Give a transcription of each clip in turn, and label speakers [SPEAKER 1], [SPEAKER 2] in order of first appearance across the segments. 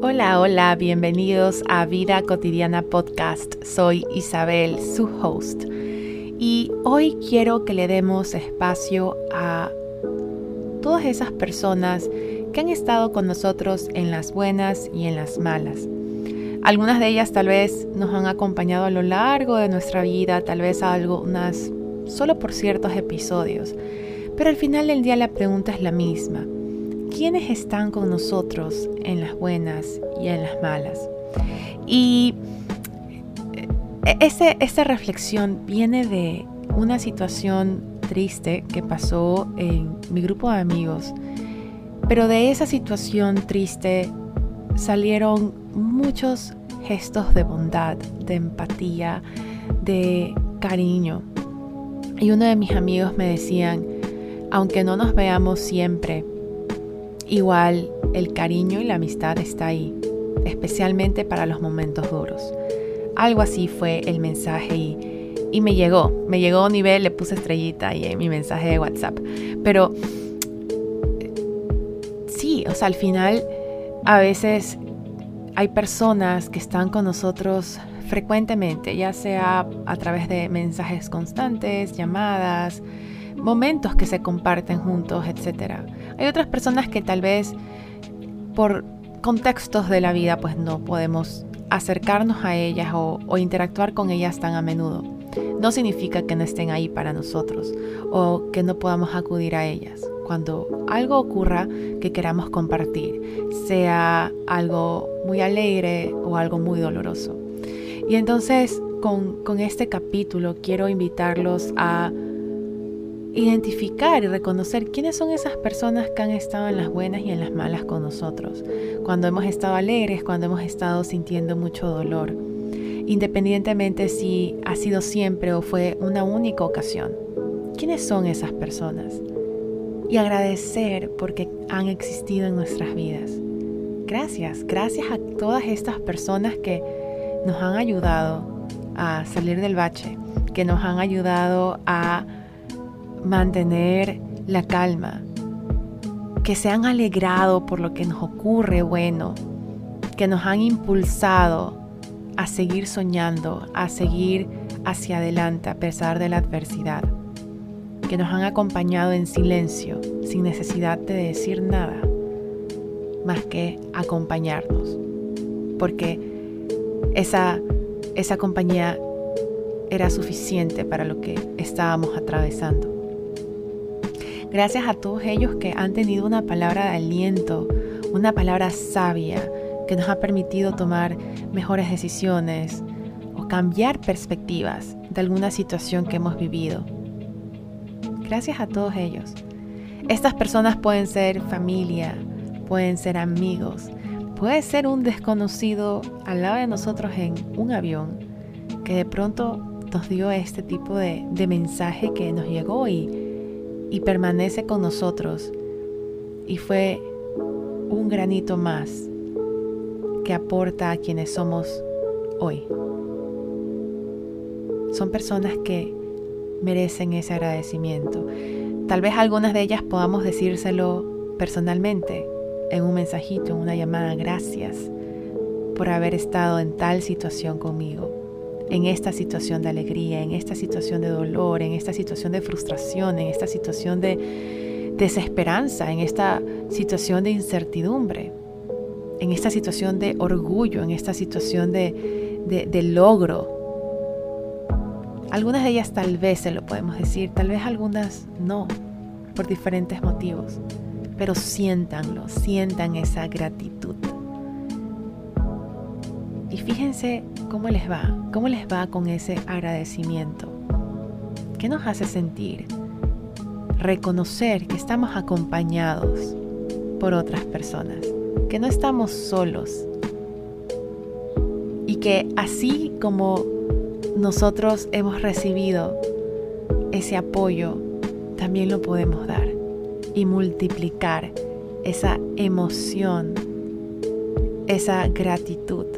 [SPEAKER 1] Hola, hola, bienvenidos a Vida Cotidiana Podcast. Soy Isabel, su host. Y hoy quiero que le demos espacio a todas esas personas que han estado con nosotros en las buenas y en las malas. Algunas de ellas tal vez nos han acompañado a lo largo de nuestra vida, tal vez algunas solo por ciertos episodios. Pero al final del día la pregunta es la misma. ¿Quiénes están con nosotros en las buenas y en las malas? Y eh, ese, esa reflexión viene de una situación triste que pasó en mi grupo de amigos. Pero de esa situación triste salieron muchos gestos de bondad, de empatía, de cariño. Y uno de mis amigos me decían, aunque no nos veamos siempre, igual el cariño y la amistad está ahí, especialmente para los momentos duros. Algo así fue el mensaje y, me llegó, me llegó a un nivel, le puse estrellita y en mi mensaje de WhatsApp. Pero sí, o sea, al final a veces hay personas que están con nosotros frecuentemente, ya sea a través de mensajes constantes, llamadas, momentos que se comparten juntos, etc. Hay otras personas que tal vez por contextos de la vida pues no podemos acercarnos a ellas o, o, interactuar con ellas tan a menudo. No significa que no estén ahí para nosotros o que no podamos acudir a ellas. Cuando algo ocurra que queramos compartir, sea algo muy alegre o algo muy doloroso. Y entonces con, con este capítulo quiero invitarlos a identificar y reconocer quiénes son esas personas que han estado en las buenas y en las malas con nosotros, cuando hemos estado alegres, cuando hemos estado sintiendo mucho dolor, independientemente si ha sido siempre o fue una única ocasión. ¿Quiénes son esas personas? Y agradecer porque han existido en nuestras vidas. Gracias, gracias a todas estas personas que nos han ayudado a salir del bache, que nos han ayudado a mantener la calma, que se han alegrado por lo que nos ocurre bueno, que nos han impulsado a seguir soñando, a seguir hacia adelante a pesar de la adversidad, que nos han acompañado en silencio, sin necesidad de decir nada, más que acompañarnos, porque esa, esa compañía era suficiente para lo que estábamos atravesando. Gracias a todos ellos que han tenido una palabra de aliento, una palabra sabia que nos ha permitido tomar mejores decisiones o cambiar perspectivas de alguna situación que hemos vivido. Gracias a todos ellos. Estas personas pueden ser familia, pueden ser amigos, puede ser un desconocido al lado de nosotros en un avión que de pronto nos dio este tipo de, de mensaje que nos llegó y y permanece con nosotros y fue un granito más que aporta a quienes somos hoy. Son personas que merecen ese agradecimiento. Tal vez algunas de ellas podamos decírselo personalmente, en un mensajito, en una llamada, gracias por haber estado en tal situación conmigo en esta situación de alegría, en esta situación de dolor, en esta situación de frustración, en esta situación de desesperanza, en esta situación de incertidumbre, en esta situación de orgullo, en esta situación de, logro. Algunas de ellas tal vez se lo podemos decir, tal vez algunas no, por diferentes motivos, pero siéntanlo, sientan esa gratitud. Y fíjense cómo les va, cómo les va con ese agradecimiento. ¿Qué nos hace sentir? Reconocer que estamos acompañados por otras personas, que no estamos solos y que así como nosotros hemos recibido ese apoyo, también lo podemos dar y multiplicar esa emoción, esa gratitud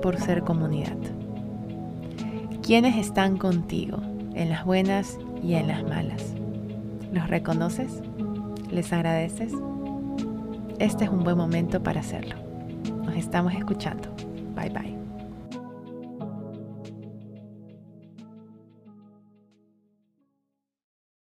[SPEAKER 1] por ser comunidad. ¿Quiénes están contigo en las buenas y en las malas? ¿Los reconoces? ¿Les agradeces? Este es un buen momento para hacerlo. Nos estamos escuchando. Bye bye.